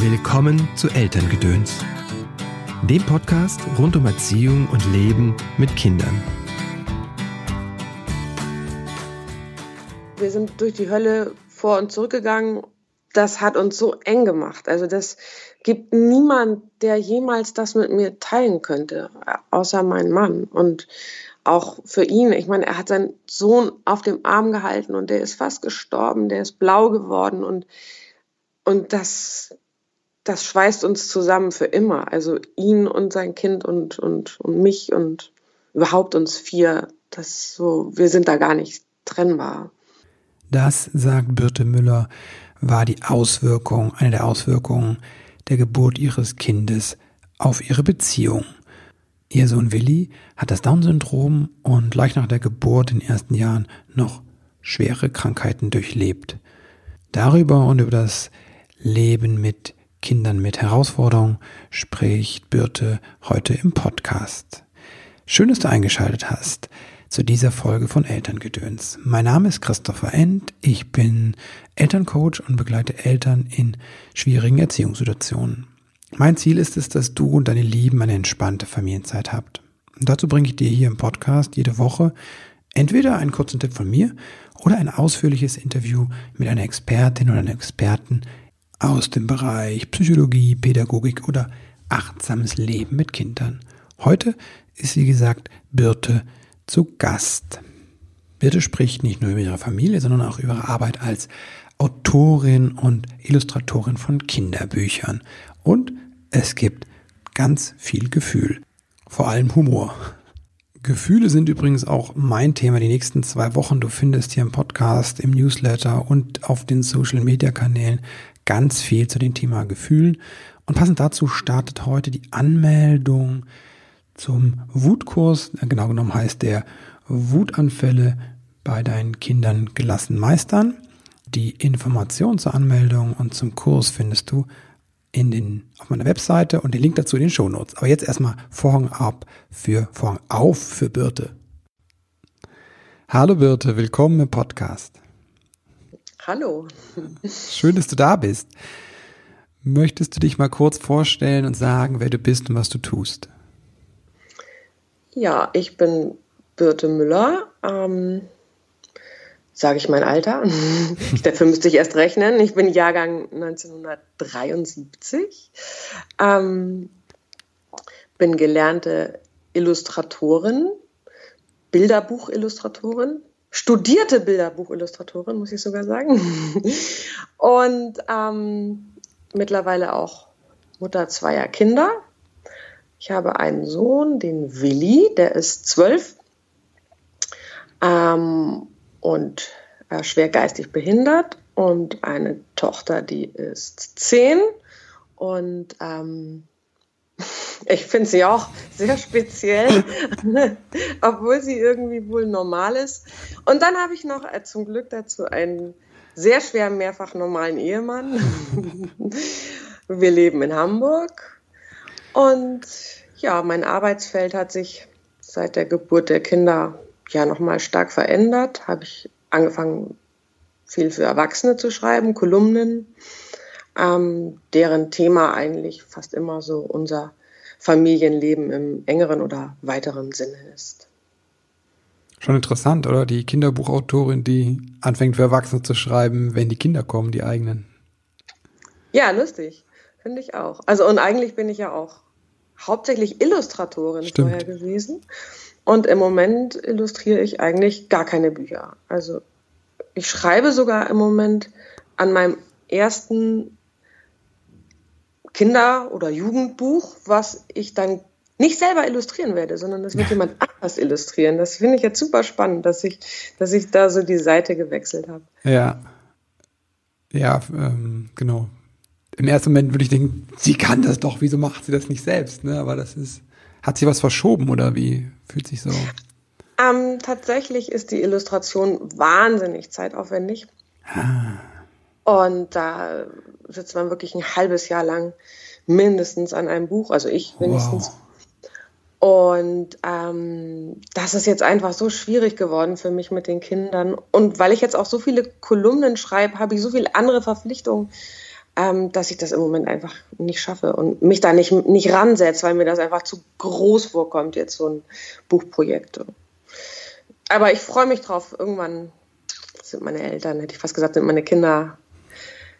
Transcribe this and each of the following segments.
Willkommen zu Elterngedöns, dem Podcast rund um Erziehung und Leben mit Kindern. Wir sind durch die Hölle vor und zurückgegangen. Das hat uns so eng gemacht. Also das gibt niemand, der jemals das mit mir teilen könnte, außer mein Mann. Und auch für ihn, ich meine, er hat seinen Sohn auf dem Arm gehalten und der ist fast gestorben, der ist blau geworden und, und das, das schweißt uns zusammen für immer. Also ihn und sein Kind und, und, und mich und überhaupt uns vier. Das so, wir sind da gar nicht trennbar. Das, sagt Birte Müller, war die Auswirkung, eine der Auswirkungen der Geburt ihres Kindes auf ihre Beziehung. Ihr Sohn Willi hat das Down-Syndrom und gleich nach der Geburt in den ersten Jahren noch schwere Krankheiten durchlebt. Darüber und über das Leben mit Kindern mit Herausforderungen spricht Birte heute im Podcast. Schön, dass du eingeschaltet hast zu dieser Folge von Elterngedöns. Mein Name ist Christopher End. Ich bin Elterncoach und begleite Eltern in schwierigen Erziehungssituationen. Mein Ziel ist es, dass du und deine Lieben eine entspannte Familienzeit habt. Und dazu bringe ich dir hier im Podcast jede Woche entweder einen kurzen Tipp von mir oder ein ausführliches Interview mit einer Expertin oder einem Experten aus dem Bereich Psychologie, Pädagogik oder achtsames Leben mit Kindern. Heute ist, wie gesagt, Birte zu Gast. Birte spricht nicht nur über ihre Familie, sondern auch über ihre Arbeit als Autorin und Illustratorin von Kinderbüchern. Und es gibt ganz viel Gefühl, vor allem Humor. Gefühle sind übrigens auch mein Thema die nächsten zwei Wochen. Du findest hier im Podcast, im Newsletter und auf den Social-Media-Kanälen ganz viel zu dem Thema Gefühlen. Und passend dazu startet heute die Anmeldung zum Wutkurs. Genau genommen heißt der Wutanfälle bei deinen Kindern gelassen meistern. Die Information zur Anmeldung und zum Kurs findest du in den, auf meiner Webseite und den Link dazu in den Shownotes. Aber jetzt erstmal Vorhang ab für Vorhang auf für Birte. Hallo Birte, willkommen im Podcast. Hallo. Schön, dass du da bist. Möchtest du dich mal kurz vorstellen und sagen, wer du bist und was du tust? Ja, ich bin Birte Müller. Ähm, Sage ich mein Alter? Dafür müsste ich erst rechnen. Ich bin Jahrgang 1973. Ähm, bin gelernte Illustratorin, Bilderbuchillustratorin studierte Bilderbuchillustratorin, muss ich sogar sagen. Und ähm, mittlerweile auch Mutter zweier Kinder. Ich habe einen Sohn, den Willi, der ist zwölf ähm, und äh, schwer geistig behindert und eine Tochter, die ist zehn und ähm, ich finde sie auch sehr speziell, obwohl sie irgendwie wohl normal ist. Und dann habe ich noch äh, zum Glück dazu einen sehr schwer mehrfach normalen Ehemann. Wir leben in Hamburg. Und ja, mein Arbeitsfeld hat sich seit der Geburt der Kinder ja nochmal stark verändert. Habe ich angefangen, viel für Erwachsene zu schreiben, Kolumnen, ähm, deren Thema eigentlich fast immer so unser Familienleben im engeren oder weiteren Sinne ist. Schon interessant, oder? Die Kinderbuchautorin, die anfängt für Erwachsene zu schreiben, wenn die Kinder kommen, die eigenen. Ja, lustig. Finde ich auch. Also, und eigentlich bin ich ja auch hauptsächlich Illustratorin Stimmt. vorher gewesen. Und im Moment illustriere ich eigentlich gar keine Bücher. Also, ich schreibe sogar im Moment an meinem ersten Kinder- oder Jugendbuch, was ich dann nicht selber illustrieren werde, sondern das wird jemand anders illustrieren. Das finde ich jetzt super spannend, dass ich, dass ich da so die Seite gewechselt habe. Ja. Ja, ähm, genau. Im ersten Moment würde ich denken, sie kann das doch, wieso macht sie das nicht selbst? Ne? Aber das ist, hat sie was verschoben oder wie fühlt sich so? Ähm, tatsächlich ist die Illustration wahnsinnig zeitaufwendig. Ah. Und da sitzt man wirklich ein halbes Jahr lang mindestens an einem Buch, also ich wenigstens. Wow. Und ähm, das ist jetzt einfach so schwierig geworden für mich mit den Kindern. Und weil ich jetzt auch so viele Kolumnen schreibe, habe ich so viele andere Verpflichtungen. ähm, dass ich das im Moment einfach nicht schaffe und mich da nicht, nicht ransetze, weil mir das einfach zu groß vorkommt, jetzt so ein Buchprojekt. Aber ich freue mich drauf. Irgendwann sind meine Eltern, hätte ich fast gesagt, sind meine Kinder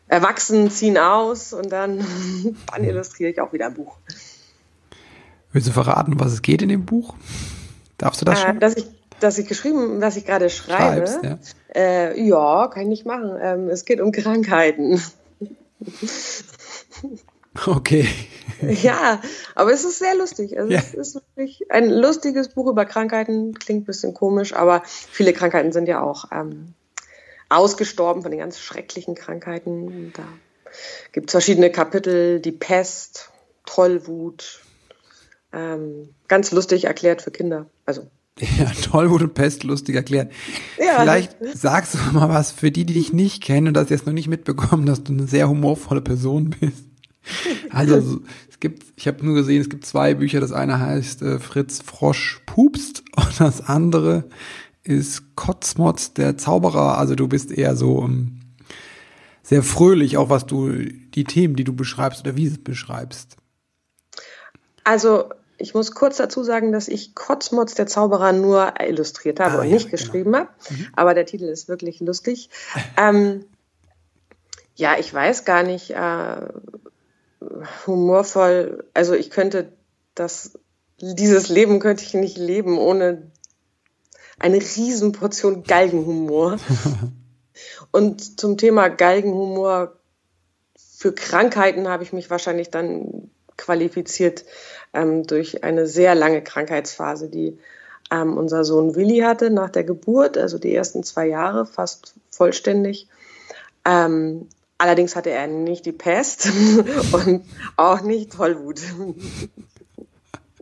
erwachsen, ziehen aus und dann, dann illustriere ich auch wieder ein Buch. Willst du verraten, was es geht in dem Buch? Darfst du das äh, schon? dass ich, dass ich geschrieben, was ich gerade schreibe. Schreibst, ja. Äh, ja, kann ich nicht machen. Ähm, es geht um Krankheiten. Okay. Ja, aber es ist sehr lustig. Also ja. Es ist wirklich ein lustiges Buch über Krankheiten. Klingt ein bisschen komisch, aber viele Krankheiten sind ja auch ähm, ausgestorben von den ganz schrecklichen Krankheiten. Da gibt es verschiedene Kapitel, die Pest, Tollwut, ähm, ganz lustig erklärt für Kinder. Also ja, Tollwut und Pest lustig erklärt. Ja. Vielleicht sagst du mal was für die, die dich nicht kennen und das jetzt noch nicht mitbekommen, dass du eine sehr humorvolle Person bist. Also es gibt, ich habe nur gesehen, es gibt zwei Bücher. Das eine heißt äh, Fritz Frosch pupst und das andere ist Kotzmotz der Zauberer. Also du bist eher so um, ähm, sehr fröhlich, auch was du die Themen, die du beschreibst oder wie du es beschreibst. Also ich muss kurz dazu sagen, dass ich Kotzmotz der Zauberer nur illustriert habe ah, und nicht ja, genau. geschrieben genau. habe. Mhm. Aber der Titel ist wirklich lustig. ähm, ja, ich weiß gar nicht, äh, humorvoll, also ich könnte das, dieses Leben könnte ich nicht leben ohne eine Riesenportion Galgenhumor. und zum Thema Galgenhumor für Krankheiten habe ich mich wahrscheinlich dann qualifiziert ähm, durch eine sehr lange Krankheitsphase, die ähm, unser Sohn Willi hatte nach der Geburt, also die ersten zwei Jahre fast vollständig. Ähm, allerdings hatte er nicht die Pest und auch nicht Tollwut.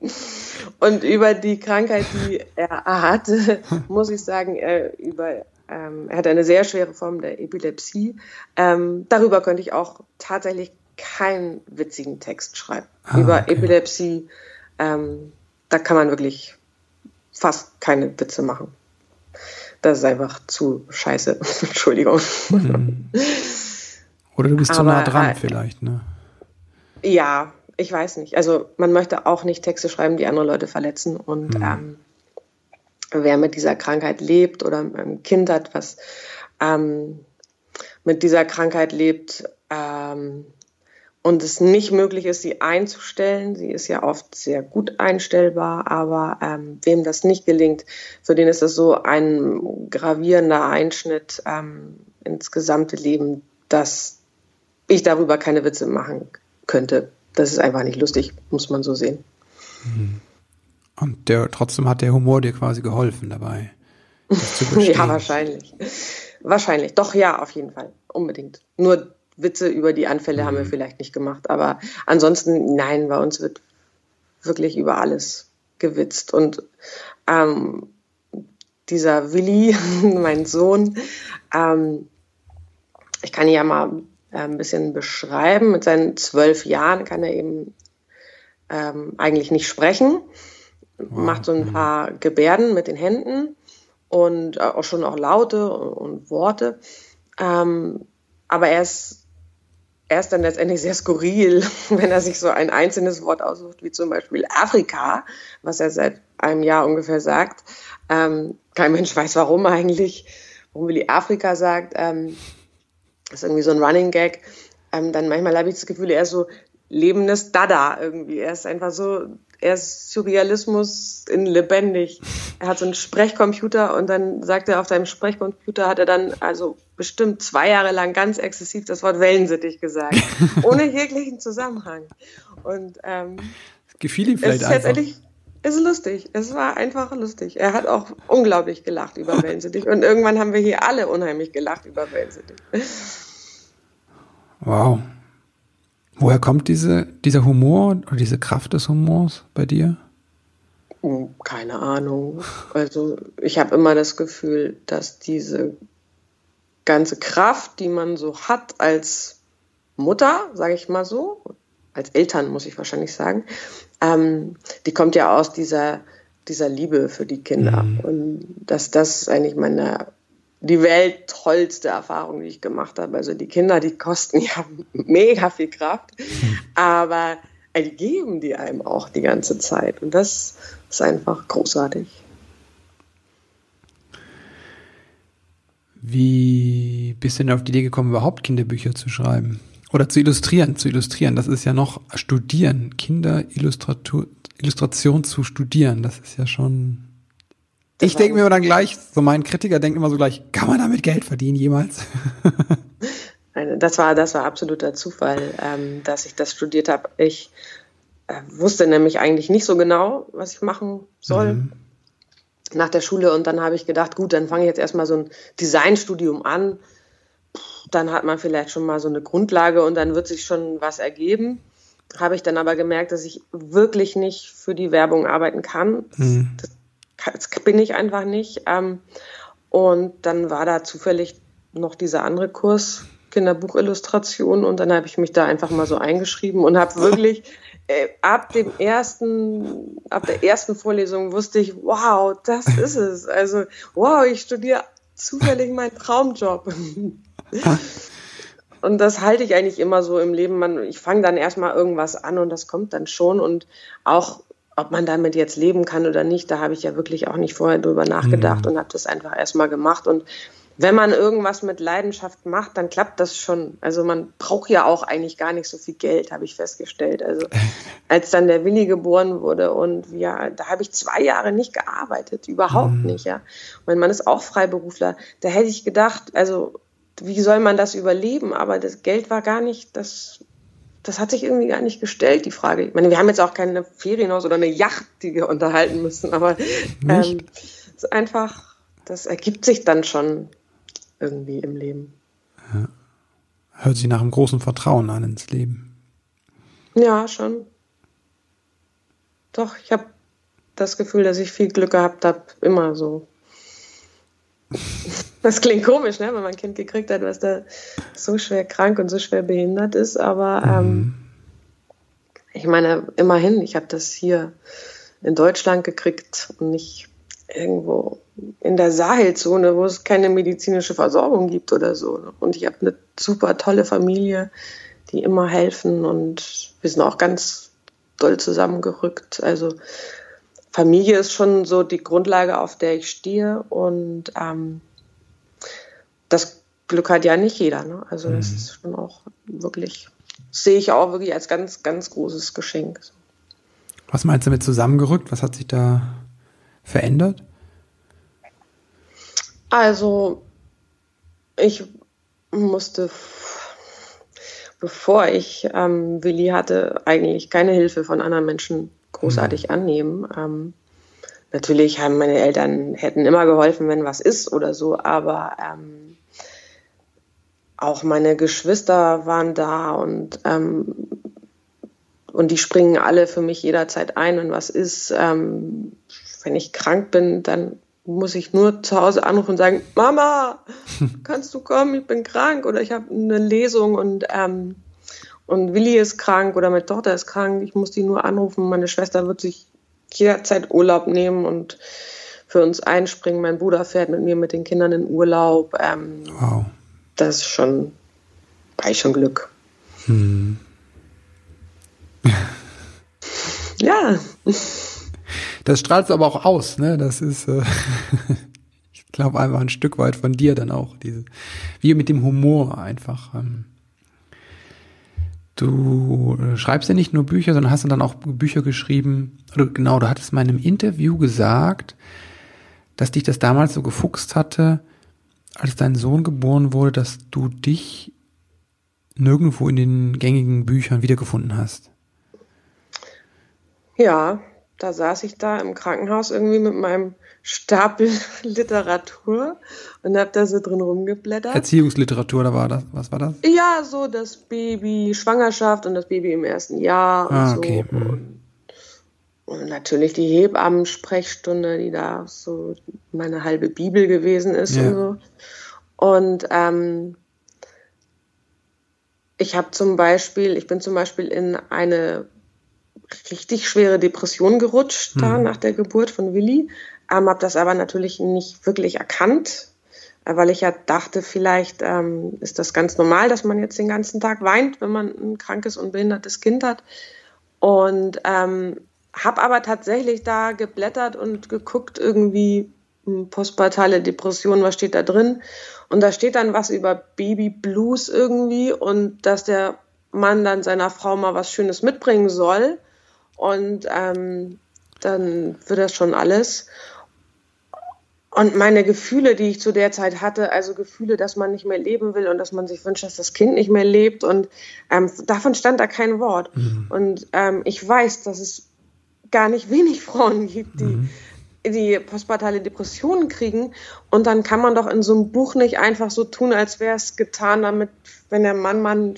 Und über die Krankheit, die er hatte, muss ich sagen, er, über, ähm, er hat eine sehr schwere Form der Epilepsie. Ähm, darüber könnte ich auch tatsächlich keinen witzigen Text schreiben. Ah, über okay. Epilepsie, ähm, da kann man wirklich fast keine Witze machen. Das ist einfach zu scheiße. Entschuldigung. Hm. Oder du bist Aber, zu nah dran äh, vielleicht, ne? Ja, ich weiß nicht. Also man möchte auch nicht Texte schreiben, die andere Leute verletzen. Und hm. ähm, wer mit dieser Krankheit lebt oder ein Kind hat, was ähm, mit dieser Krankheit lebt, ähm, und es nicht möglich ist, sie einzustellen. Sie ist ja oft sehr gut einstellbar, aber ähm, wem das nicht gelingt, für den ist das so ein gravierender Einschnitt ähm, ins gesamte Leben, dass ich darüber keine Witze machen könnte. Das ist einfach nicht lustig, muss man so sehen. Mhm. Und der, trotzdem hat der Humor dir quasi geholfen dabei. ja, wahrscheinlich. Wahrscheinlich. Doch, ja, auf jeden Fall. Unbedingt. Nur Witze über die Anfälle mhm. haben wir mhm. vielleicht nicht gemacht. Aber ansonsten, nein, bei uns wird wirklich über alles gewitzt. Und ähm, dieser Willi, mein Sohn, ähm, ich kann ihn ja mal ein bisschen beschreiben. Mit seinen zwölf Jahren kann er eben ähm, eigentlich nicht sprechen, wow. macht so ein mhm. paar Gebärden mit den Händen und äh, auch schon auch Laute und, und Worte. Ähm, aber er ist er ist dann letztendlich sehr skurril, wenn er sich so ein einzelnes Wort aussucht, wie zum Beispiel Afrika, was er seit einem Jahr ungefähr sagt. Ähm, kein Mensch weiß warum eigentlich, warum Willi Afrika sagt. Ähm, das ist irgendwie so ein Running Gag. Ähm, dann manchmal habe ich das Gefühl, er ist so lebendes Dada irgendwie. Er ist einfach so er ist Surrealismus in lebendig. Er hat so einen Sprechcomputer und dann sagt er auf seinem Sprechcomputer hat er dann also bestimmt zwei Jahre lang ganz exzessiv das Wort Wellensittich gesagt, ohne jeglichen Zusammenhang. Und ähm, gefiel ihm vielleicht einfach. Es ist lustig. Es war einfach lustig. Er hat auch unglaublich gelacht über Wellensittich und irgendwann haben wir hier alle unheimlich gelacht über Wellensittich. Wow. Woher kommt diese, dieser Humor oder diese Kraft des Humors bei dir? Hm, keine Ahnung. Also ich habe immer das Gefühl, dass diese ganze Kraft, die man so hat als Mutter, sage ich mal so, als Eltern muss ich wahrscheinlich sagen, ähm, die kommt ja aus dieser, dieser Liebe für die Kinder. Mhm. Und dass das eigentlich meine die welttollste Erfahrung, die ich gemacht habe. Also die Kinder, die kosten ja mega viel Kraft, aber die geben die einem auch die ganze Zeit. Und das ist einfach großartig. Wie bist du denn auf die Idee gekommen, überhaupt Kinderbücher zu schreiben? Oder zu illustrieren, zu illustrieren. Das ist ja noch studieren. Kinderillustration zu studieren. Das ist ja schon. Das ich denke mir dann gleich, so mein Kritiker denkt immer so gleich, kann man damit Geld verdienen jemals? das war, das war absoluter Zufall, ähm, dass ich das studiert habe. Ich äh, wusste nämlich eigentlich nicht so genau, was ich machen soll. Mhm. Nach der Schule und dann habe ich gedacht, gut, dann fange ich jetzt erstmal so ein Designstudium an dann hat man vielleicht schon mal so eine Grundlage und dann wird sich schon was ergeben. Habe ich dann aber gemerkt, dass ich wirklich nicht für die Werbung arbeiten kann. Mhm. Das, das, bin ich einfach nicht. Ähm, und dann war da zufällig noch dieser andere Kurs, Kinderbuchillustration, und dann habe ich mich da einfach mal so eingeschrieben und habe wirklich äh, ab dem ersten, ab der ersten Vorlesung wusste ich, wow, das ist es. Also, wow, ich studiere zufällig meinen Traumjob. Und das halte ich eigentlich immer so im Leben. Man, ich fange dann erstmal irgendwas an und das kommt dann schon. Und auch, ob man damit jetzt leben kann oder nicht, da habe ich ja wirklich auch nicht vorher drüber nachgedacht mhm. und habe das einfach erstmal gemacht. Und wenn man irgendwas mit Leidenschaft macht, dann klappt das schon. Also man braucht ja auch eigentlich gar nicht so viel Geld, habe ich festgestellt. Also als dann der Willi geboren wurde und ja, da habe ich zwei Jahre nicht gearbeitet, überhaupt mhm. nicht, ja. Mein Mann ist auch Freiberufler. Da hätte ich gedacht, also wie soll man das überleben? Aber das Geld war gar nicht, das, das hat sich irgendwie gar nicht gestellt, die Frage. Ich meine, wir haben jetzt auch keine Ferienhaus oder eine Yacht, die wir unterhalten müssen, aber ähm, es ist einfach, das ergibt sich dann schon irgendwie im Leben. Ja. Hört sich nach einem großen Vertrauen an ins Leben. Ja, schon. Doch, ich habe das Gefühl, dass ich viel Glück gehabt habe, immer so. Das klingt komisch, ne, wenn man ein Kind gekriegt hat, was da so schwer krank und so schwer behindert ist, aber ähm, mhm. ich meine, immerhin, ich habe das hier in Deutschland gekriegt und nicht irgendwo in der Sahelzone, wo es keine medizinische Versorgung gibt oder so. Und ich habe eine super tolle Familie, die immer helfen und wir sind auch ganz doll zusammengerückt. Also Familie ist schon so die Grundlage, auf der ich stehe und ähm, das Glück hat ja nicht jeder. Ne? Also das mhm. ist schon auch wirklich, sehe ich auch wirklich als ganz, ganz großes Geschenk. Was meinst du mit zusammengerückt? Was hat sich da verändert? Also ich musste, bevor ich ähm, Willi hatte, eigentlich keine Hilfe von anderen Menschen großartig mhm. annehmen. Ähm, natürlich haben meine Eltern hätten immer geholfen, wenn was ist oder so, aber ähm, auch meine Geschwister waren da und ähm, und die springen alle für mich jederzeit ein, wenn was ist. Ähm, wenn ich krank bin, dann muss ich nur zu Hause anrufen und sagen, Mama, kannst du kommen, ich bin krank oder ich habe eine Lesung und, ähm, und Willi ist krank oder meine Tochter ist krank, ich muss die nur anrufen, meine Schwester wird sich jederzeit Urlaub nehmen und für uns einspringen, mein Bruder fährt mit mir mit den Kindern in Urlaub. Ähm, wow das ist schon, war ich schon Glück. Hm. ja. Das strahlst aber auch aus, ne? Das ist, äh, ich glaube, einfach ein Stück weit von dir dann auch. Diese, wie mit dem Humor einfach. Ähm. Du äh, schreibst ja nicht nur Bücher, sondern hast dann auch Bücher geschrieben. Oder genau, du hattest mal in einem Interview gesagt, dass dich das damals so gefuchst hatte, als dein Sohn geboren wurde, dass du dich nirgendwo in den gängigen Büchern wiedergefunden hast. Ja, da saß ich da im Krankenhaus irgendwie mit meinem Stapel Literatur und habe da so drin rumgeblättert. Erziehungsliteratur, da war das, was war das? Ja, so das Baby, Schwangerschaft und das Baby im ersten Jahr und ah, okay. so. Mhm. Und und natürlich die Hebammen-Sprechstunde, die da so meine halbe Bibel gewesen ist ja. und so. Und ähm, ich habe zum Beispiel, ich bin zum Beispiel in eine richtig schwere Depression gerutscht, hm. da nach der Geburt von Willi, ähm, habe das aber natürlich nicht wirklich erkannt. weil ich ja dachte, vielleicht ähm, ist das ganz normal, dass man jetzt den ganzen Tag weint, wenn man ein krankes und behindertes Kind hat. Und ähm, habe aber tatsächlich da geblättert und geguckt, irgendwie hm, postpartale Depression, was steht da drin? Und da steht dann was über Baby Blues irgendwie und dass der Mann dann seiner Frau mal was Schönes mitbringen soll. Und ähm, dann wird das schon alles. Und meine Gefühle, die ich zu der Zeit hatte, also Gefühle, dass man nicht mehr leben will und dass man sich wünscht, dass das Kind nicht mehr lebt. Und ähm, davon stand da kein Wort. Mhm. Und ähm, ich weiß, dass es gar nicht wenig Frauen gibt, die, mhm. die postpartale Depressionen kriegen. Und dann kann man doch in so einem Buch nicht einfach so tun, als wäre es getan, damit, wenn der Mann mal einen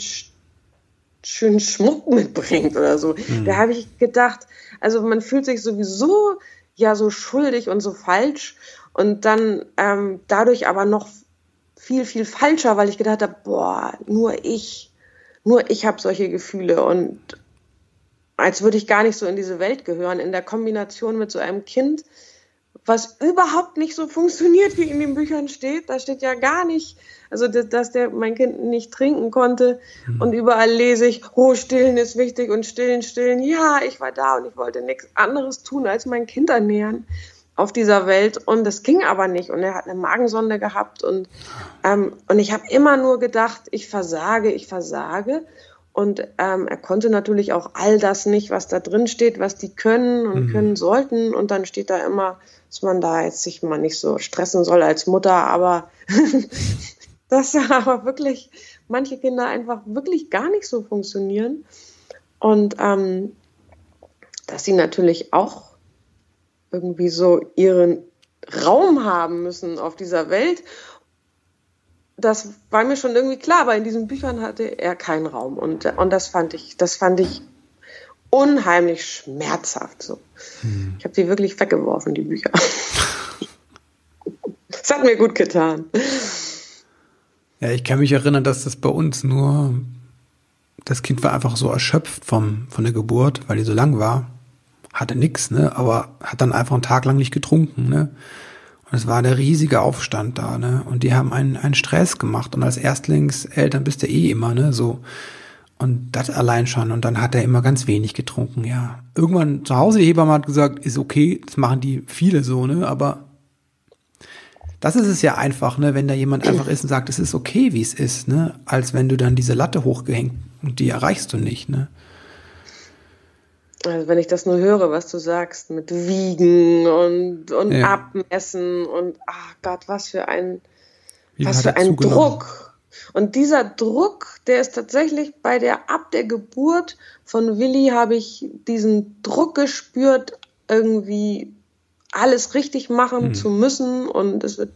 schönen Schmuck mitbringt oder so. Mhm. Da habe ich gedacht, also man fühlt sich sowieso ja so schuldig und so falsch und dann ähm, dadurch aber noch viel, viel falscher, weil ich gedacht habe, boah, nur ich, nur ich habe solche Gefühle und als würde ich gar nicht so in diese Welt gehören, in der Kombination mit so einem Kind, was überhaupt nicht so funktioniert, wie in den Büchern steht. Da steht ja gar nicht, also dass der mein Kind nicht trinken konnte mhm. und überall lese ich, oh, stillen ist wichtig und stillen, stillen. Ja, ich war da und ich wollte nichts anderes tun, als mein Kind ernähren auf dieser Welt und das ging aber nicht und er hat eine Magensonde gehabt und, ähm, und ich habe immer nur gedacht, ich versage, ich versage und ähm, er konnte natürlich auch all das nicht, was da drin steht, was die können und mhm. können sollten. Und dann steht da immer, dass man da jetzt sich mal nicht so stressen soll als Mutter, aber dass aber wirklich manche Kinder einfach wirklich gar nicht so funktionieren. Und ähm, dass sie natürlich auch irgendwie so ihren Raum haben müssen auf dieser Welt das war mir schon irgendwie klar, aber in diesen Büchern hatte er keinen Raum und, und das fand ich, das fand ich unheimlich schmerzhaft. So. Hm. Ich habe die wirklich weggeworfen, die Bücher. das hat mir gut getan. Ja, ich kann mich erinnern, dass das bei uns nur, das Kind war einfach so erschöpft vom, von der Geburt, weil die so lang war. Hatte nix, ne, aber hat dann einfach einen Tag lang nicht getrunken, ne. Und es war der riesige Aufstand da, ne? Und die haben einen, einen Stress gemacht. Und als Erstlingseltern bist du eh immer, ne? So. Und das allein schon. Und dann hat er immer ganz wenig getrunken, ja. Irgendwann zu Hause, die Hebamme hat gesagt, ist okay, das machen die viele so, ne? Aber das ist es ja einfach, ne? Wenn da jemand einfach ist und sagt, es ist okay, wie es ist, ne? Als wenn du dann diese Latte hochgehängt und die erreichst du nicht, ne? Also wenn ich das nur höre, was du sagst, mit Wiegen und, und ja. Abmessen und ach Gott, was für ein, Wie was für ein Druck. Und dieser Druck, der ist tatsächlich bei der, ab der Geburt von Willi habe ich diesen Druck gespürt, irgendwie alles richtig machen hm. zu müssen und es wird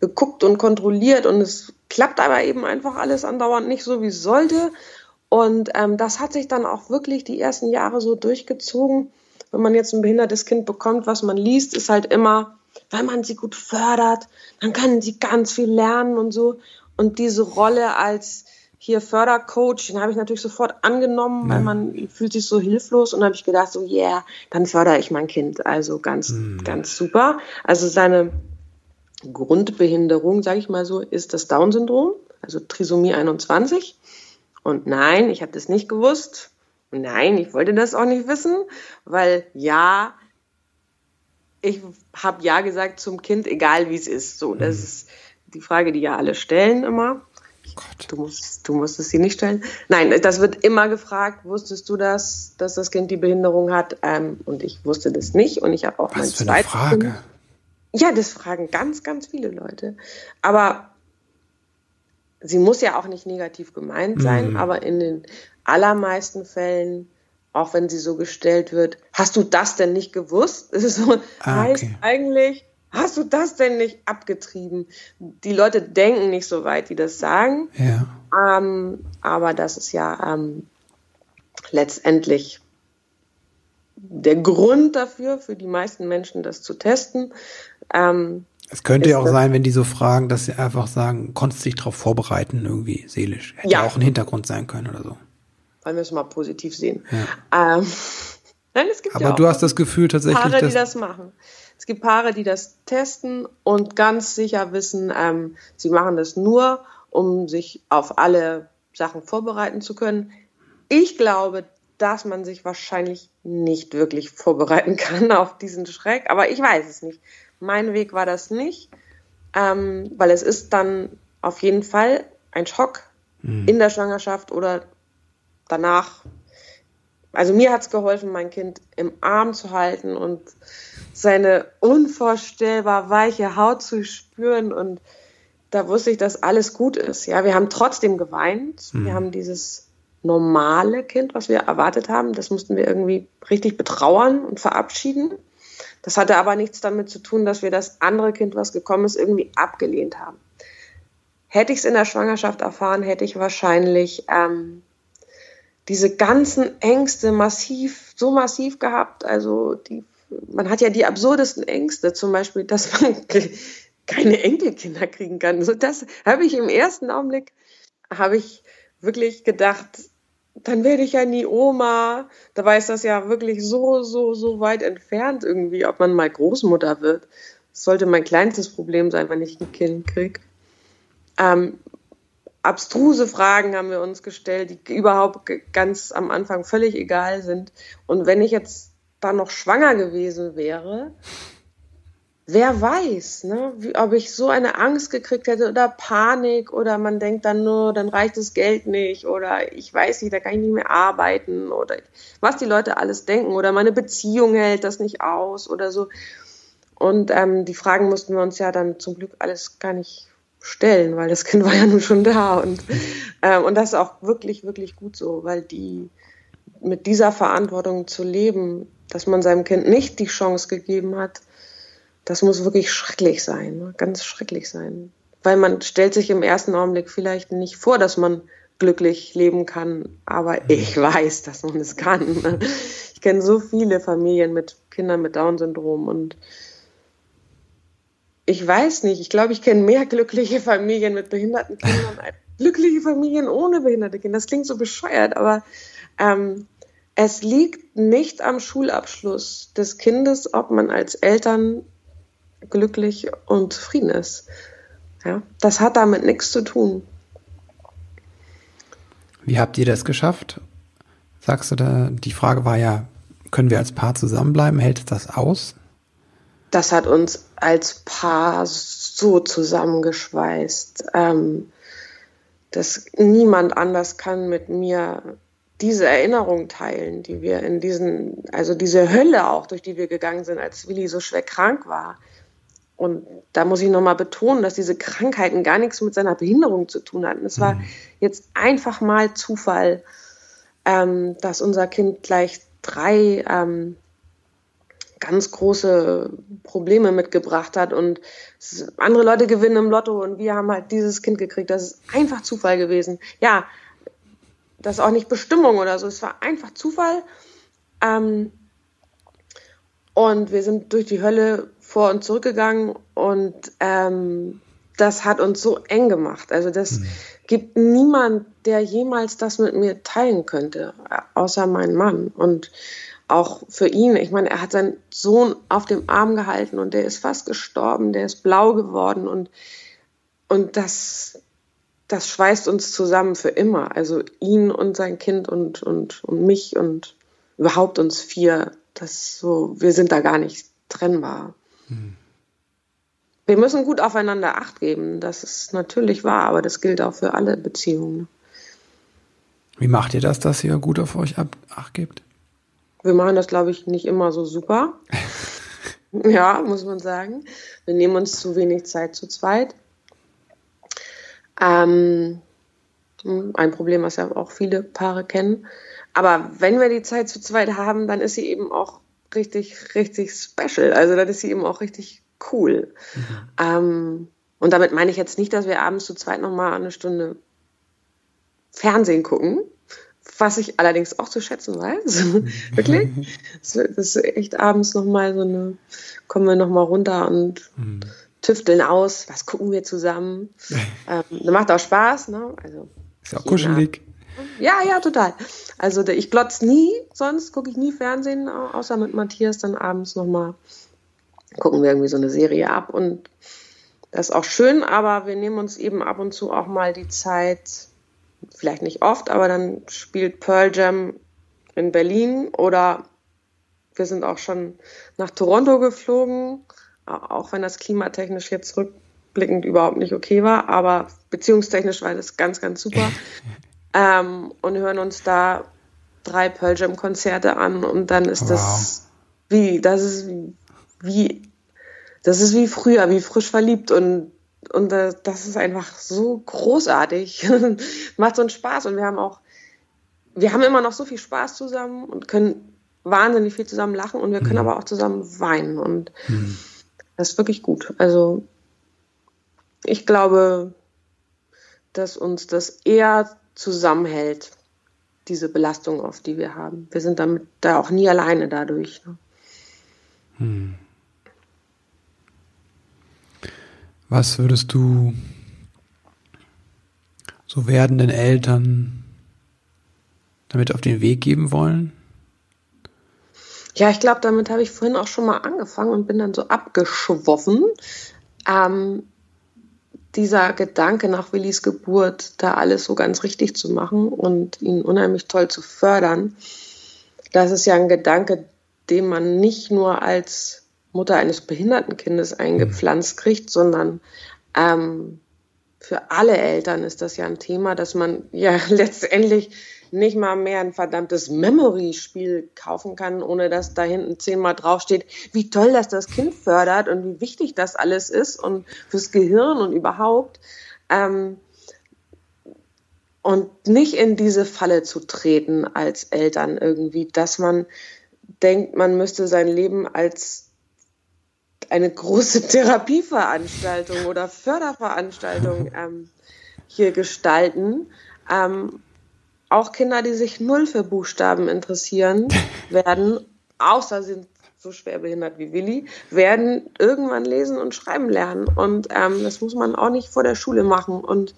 geguckt und kontrolliert und es klappt aber eben einfach alles andauernd nicht so, wie es sollte. Und ähm, das hat sich dann auch wirklich die ersten Jahre so durchgezogen. Wenn man jetzt ein behindertes Kind bekommt, was man liest, ist halt immer, wenn man sie gut fördert, dann können sie ganz viel lernen und so. Und diese Rolle als hier Fördercoach, den habe ich natürlich sofort angenommen, weil man fühlt sich so hilflos und habe ich gedacht, so yeah, dann fördere ich mein Kind. Also ganz, mhm. ganz super. Also seine Grundbehinderung, sage ich mal so, ist das Down-Syndrom, also Trisomie 21. Und nein, ich habe das nicht gewusst. Und nein, ich wollte das auch nicht wissen, weil ja, ich habe ja gesagt zum Kind, egal wie es ist. So, das mhm. ist die Frage, die ja alle stellen immer. Du musst, du musstest sie nicht stellen. Nein, das wird immer gefragt. Wusstest du das, dass das Kind die Behinderung hat? Ähm, und ich wusste das nicht. Und ich habe auch Was mein eine Frage? Kind. Ja, das fragen ganz, ganz viele Leute. Aber sie muss ja auch nicht negativ gemeint sein, mhm. aber in den allermeisten Fällen, auch wenn sie so gestellt wird, hast du das denn nicht gewusst? Es so, ah, heißt okay. eigentlich, hast du das denn nicht abgetrieben? Die Leute denken nicht so weit, die das sagen. Ja. Ähm, aber das ist ja ähm, letztendlich der Grund dafür, für die meisten Menschen das zu testen. Ähm, es könnte ja auch sein, wenn die so fragen, dass sie einfach sagen, konntest dich darauf vorbereiten, irgendwie seelisch. Hätte ja auch ein Hintergrund sein können oder so. Wollen wir es mal positiv sehen. Ja. Ähm, nein, es gibt Aber ja du hast das Gefühl tatsächlich, Paare, dass, die das machen. Es gibt Paare, die das testen und ganz sicher wissen, ähm, sie machen das nur, um sich auf alle Sachen vorbereiten zu können. Ich glaube, dass man sich wahrscheinlich nicht wirklich vorbereiten kann auf diesen Schreck, aber ich weiß es nicht. Mein Weg war das nicht, ähm, weil es ist dann auf jeden Fall ein Schock mhm. in der Schwangerschaft oder danach. Also mir hat es geholfen, mein Kind im Arm zu halten und seine unvorstellbar weiche Haut zu spüren und da wusste ich, dass alles gut ist. Ja, wir haben trotzdem geweint. Mhm. Wir haben dieses normale Kind, was wir erwartet haben, das mussten wir irgendwie richtig betrauern und verabschieden. Das hatte aber nichts damit zu tun, dass wir das andere Kind, was gekommen ist, irgendwie abgelehnt haben. Hätte ich es in der Schwangerschaft erfahren, hätte ich wahrscheinlich ähm, diese ganzen Ängste massiv, so massiv gehabt. Also die, man hat ja die absurdesten Ängste, zum Beispiel, dass man keine Enkelkinder kriegen kann. So das habe ich im ersten Augenblick, habe ich wirklich gedacht, dann werde ich ja nie Oma. Dabei ist das ja wirklich so, so, so weit entfernt irgendwie, ob man mal Großmutter wird. Das sollte mein kleinstes Problem sein, wenn ich ein Kind kriege. Ähm, abstruse Fragen haben wir uns gestellt, die überhaupt ganz am Anfang völlig egal sind. Und wenn ich jetzt dann noch schwanger gewesen wäre, wer weiß, ne, wie, ob ich so eine Angst gekriegt hätte oder Panik oder man denkt dann nur, dann reicht das Geld nicht oder ich weiß nicht, da kann ich nicht mehr arbeiten oder was die Leute alles denken oder meine Beziehung hält das nicht aus oder so. Und ähm, die Fragen mussten wir uns ja dann zum Glück alles gar nicht stellen, weil das Kind war ja nun schon da. Und, ähm, und das ist auch wirklich, wirklich gut so, weil die mit dieser Verantwortung zu leben, dass man seinem Kind nicht die Chance gegeben hat, das muss wirklich schrecklich sein, ne? ganz schrecklich sein. Weil man stellt sich im ersten Augenblick vielleicht nicht vor, dass man glücklich leben kann, aber ich weiß, dass man es kann. Ne? Ich kenne so viele Familien mit Kindern mit Down-Syndrom und ich weiß nicht, ich glaube, ich kenne mehr glückliche Familien mit behinderten Kindern als glückliche Familien ohne behinderte Kinder. Das klingt so bescheuert, aber ähm, es liegt nicht am Schulabschluss des Kindes, ob man als Eltern glücklich und zufrieden ist. Ja, das hat damit nichts zu tun. Wie habt ihr das geschafft? Sagst du da, die Frage war ja, können wir als Paar zusammenbleiben? Hält das aus? das hat uns als Paar so zusammengeschweißt, ähm, dass niemand anders kann mit mir diese Erinnerung teilen, die wir in diesen, also diese Hölle auch, durch die wir gegangen sind, als Willi so schwer krank war. Und da muss ich nochmal betonen, dass diese Krankheiten gar nichts mit seiner Behinderung zu tun hatten. Es war mhm. jetzt einfach mal Zufall, ähm, dass unser Kind gleich drei ähm, ganz große Probleme mitgebracht hat und andere Leute gewinnen im Lotto und wir haben halt dieses Kind gekriegt. Das ist einfach Zufall gewesen. Ja, das ist auch nicht Bestimmung oder so. Es war einfach Zufall. Ähm, und wir sind durch die Hölle vor und zurückgegangen und ähm, das hat uns so eng gemacht. Also das mhm. gibt niemand, der jemals das mit mir teilen könnte, außer mein Mann. Und auch für ihn, ich meine, er hat seinen Sohn auf dem Arm gehalten und der ist fast gestorben, der ist blau geworden und, und das, das schweißt uns zusammen für immer. Also ihn und sein Kind und, und, und mich und überhaupt uns vier. Das so, wir sind da gar nicht trennbar. Hm. Wir müssen gut aufeinander Acht geben, das ist natürlich wahr, aber das gilt auch für alle Beziehungen. Wie macht ihr das, dass ihr gut auf euch Acht gebt? Wir machen das, glaube ich, nicht immer so super. ja, muss man sagen. Wir nehmen uns zu wenig Zeit zu zweit. Ähm, ein Problem, was ja auch viele Paare kennen. Aber wenn wir die Zeit zu zweit haben, dann ist sie eben auch richtig, richtig special. Also dann ist sie eben auch richtig cool. Mhm. Ähm, und damit meine ich jetzt nicht, dass wir abends zu zweit nochmal eine Stunde Fernsehen gucken, was ich allerdings auch zu schätzen weiß. Wirklich. Das ist echt abends nochmal so eine, kommen wir nochmal runter und mhm. tüfteln aus, was gucken wir zusammen. ähm, das macht auch Spaß, ne? Also, ist ja auch kuschelig. Ja, ja, total. Also ich glotz nie, sonst gucke ich nie Fernsehen, außer mit Matthias dann abends nochmal gucken wir irgendwie so eine Serie ab und das ist auch schön, aber wir nehmen uns eben ab und zu auch mal die Zeit, vielleicht nicht oft, aber dann spielt Pearl Jam in Berlin oder wir sind auch schon nach Toronto geflogen, auch wenn das klimatechnisch jetzt rückblickend überhaupt nicht okay war, aber beziehungstechnisch war das ganz, ganz super. ähm, und hören uns da drei Pearl Jam Konzerte an und dann ist wow. das wie, das ist wie, das ist wie früher, wie frisch verliebt und und das ist einfach so großartig. Macht so einen Spaß und wir haben auch, wir haben immer noch so viel Spaß zusammen und können wahnsinnig viel zusammen lachen und wir können mhm. aber auch zusammen weinen und mhm. das ist wirklich gut. Also ich glaube, dass uns das eher zusammenhält, diese Belastung, auf die wir haben. Wir sind damit da auch nie alleine dadurch. Ne? Hm. Was würdest du so werdenden Eltern damit auf den Weg geben wollen? Ja, ich glaube, damit habe ich vorhin auch schon mal angefangen und bin dann so abgeschwoffen. Ähm, dieser Gedanke nach Willis Geburt, da alles so ganz richtig zu machen und ihn unheimlich toll zu fördern, das ist ja ein Gedanke, den man nicht nur als Mutter eines behinderten Kindes eingepflanzt mhm. kriegt, sondern ähm, für alle Eltern ist das ja ein Thema, dass man ja letztendlich nicht mal mehr ein verdammtes Memory-Spiel kaufen kann, ohne dass da hinten zehnmal draufsteht, wie toll das das Kind fördert und wie wichtig das alles ist und fürs Gehirn und überhaupt. Ähm, und nicht in diese Falle zu treten als Eltern irgendwie, dass man denkt, man müsste sein Leben als eine große Therapieveranstaltung oder Förderveranstaltung ähm, hier gestalten. Ähm, auch Kinder, die sich null für Buchstaben interessieren, werden, außer sind so schwer behindert wie Willi, werden irgendwann lesen und schreiben lernen. Und ähm, das muss man auch nicht vor der Schule machen. Und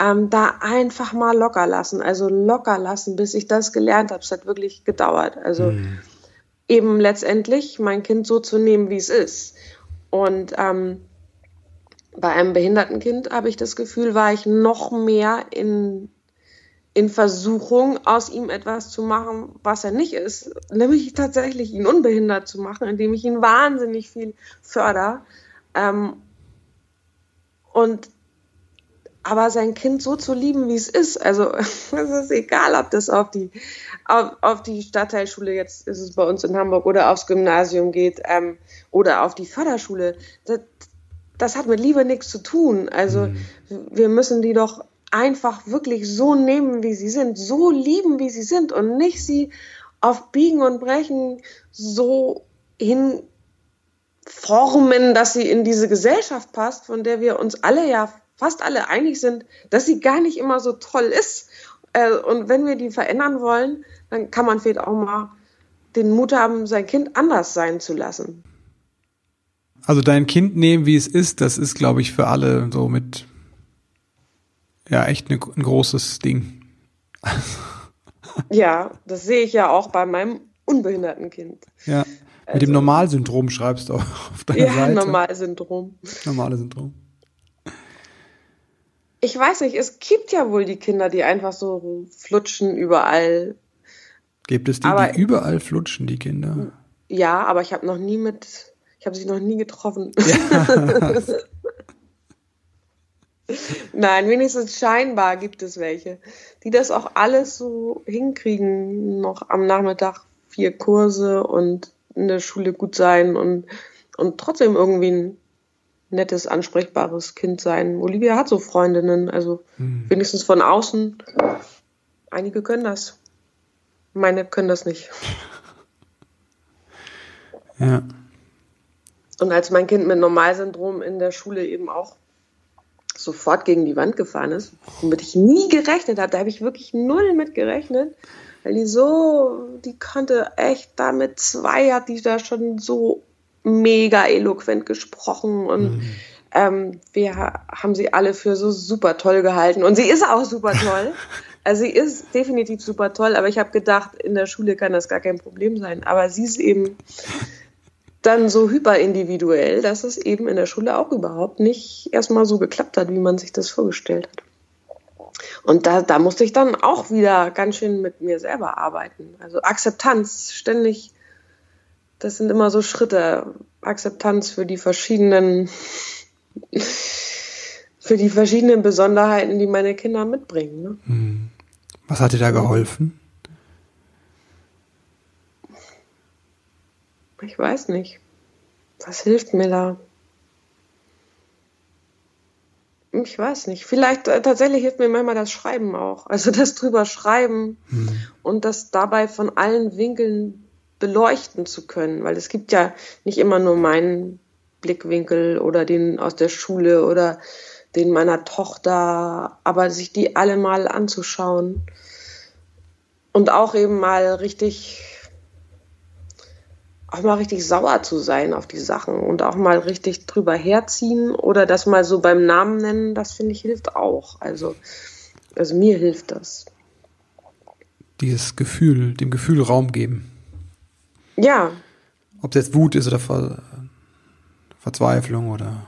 ähm, da einfach mal locker lassen. Also locker lassen, bis ich das gelernt habe. Es hat wirklich gedauert. Also mhm. Eben letztendlich mein Kind so zu nehmen, wie es ist. Und ähm, bei einem behinderten Kind habe ich das Gefühl, war ich noch mehr in in Versuchung, aus ihm etwas zu machen, was er nicht ist, nämlich tatsächlich ihn unbehindert zu machen, indem ich ihn wahnsinnig viel förder. Ähm, und aber sein Kind so zu lieben, wie es ist, also es ist egal, ob das auf die, auf, auf, die Stadtteilschule, jetzt ist es bei uns in Hamburg, oder aufs Gymnasium geht ähm, oder auf die Förderschule, das, das hat mit Liebe nichts zu tun. Also mhm. wir müssen die doch einfach wirklich so nehmen, wie sie sind, so lieben, wie sie sind und nicht sie auf Biegen und Brechen so hinformen, dass sie in diese Gesellschaft passt, von der wir uns alle ja fast alle einig sind, dass sie gar nicht immer so toll ist. Äh, und wenn wir die verändern wollen, dann kann man vielleicht auch mal den Mut haben, sein Kind anders sein zu lassen. Also dein Kind nehmen, wie es ist, das ist, glaube ich, für alle so mit ja echt eine, ein großes Ding. ja, das sehe ich ja auch bei meinem unbehinderten Kind. Ja, mit also, dem Normalsyndrom schreibst du auch auf deiner ja, Seite. Ja, Normalsyndrom. Normale Syndrom. Ich weiß nicht, es gibt ja wohl die Kinder, die einfach so flutschen überall. Gibt es die, aber, die überall flutschen, die Kinder? Ja, aber ich habe noch nie mit, ich habe sie noch nie getroffen. Ja. Nein, wenigstens scheinbar gibt es welche, die das auch alles so hinkriegen, noch am Nachmittag vier Kurse und in der Schule gut sein und, und trotzdem irgendwie ein nettes, ansprechbares Kind sein. Olivia hat so Freundinnen, also hm. wenigstens von außen. Einige können das. Meine können das nicht. Ja. Und als mein Kind mit Normalsyndrom in der Schule eben auch sofort gegen die Wand gefahren ist, womit ich nie gerechnet habe. Da habe ich wirklich null mit gerechnet, weil die so, die konnte echt da mit zwei, hat die da schon so mega eloquent gesprochen und mhm. ähm, wir haben sie alle für so super toll gehalten und sie ist auch super toll. Also sie ist definitiv super toll, aber ich habe gedacht, in der Schule kann das gar kein Problem sein. Aber sie ist eben dann so hyperindividuell, dass es eben in der Schule auch überhaupt nicht erstmal so geklappt hat, wie man sich das vorgestellt hat. Und da, da musste ich dann auch wieder ganz schön mit mir selber arbeiten. Also Akzeptanz, ständig, das sind immer so Schritte. Akzeptanz für die verschiedenen, für die verschiedenen Besonderheiten, die meine Kinder mitbringen. Ne? Hm. Was hat dir da geholfen? Ich weiß nicht. Was hilft mir da? Ich weiß nicht. Vielleicht äh, tatsächlich hilft mir manchmal das Schreiben auch. Also das drüber schreiben hm. und das dabei von allen Winkeln beleuchten zu können. Weil es gibt ja nicht immer nur meinen Blickwinkel oder den aus der Schule oder den meiner Tochter, aber sich die alle mal anzuschauen und auch eben mal richtig auch mal richtig sauer zu sein auf die Sachen und auch mal richtig drüber herziehen oder das mal so beim Namen nennen, das finde ich hilft auch. Also, also mir hilft das. Dieses Gefühl, dem Gefühl Raum geben. Ja. Ob es jetzt Wut ist oder Ver Verzweiflung oder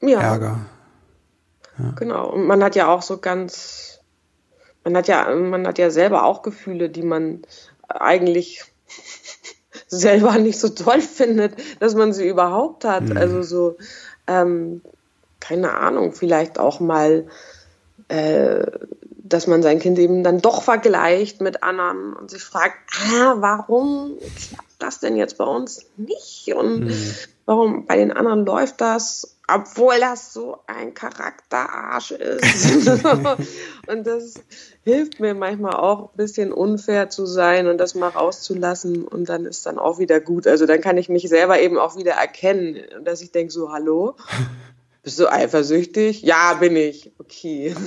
ja. Ärger. Ja. Genau. Und man hat ja auch so ganz, man hat ja, man hat ja selber auch Gefühle, die man eigentlich selber nicht so toll findet, dass man sie überhaupt hat. Mhm. Also so, ähm, keine Ahnung, vielleicht auch mal, äh, dass man sein Kind eben dann doch vergleicht mit anderen und sich fragt, ah, warum klappt das denn jetzt bei uns nicht? Und mhm. warum bei den anderen läuft das? obwohl das so ein Charakterarsch ist. und das hilft mir manchmal auch ein bisschen unfair zu sein und das mal rauszulassen und dann ist dann auch wieder gut. Also dann kann ich mich selber eben auch wieder erkennen, dass ich denke so, hallo, bist du eifersüchtig? Ja, bin ich. Okay.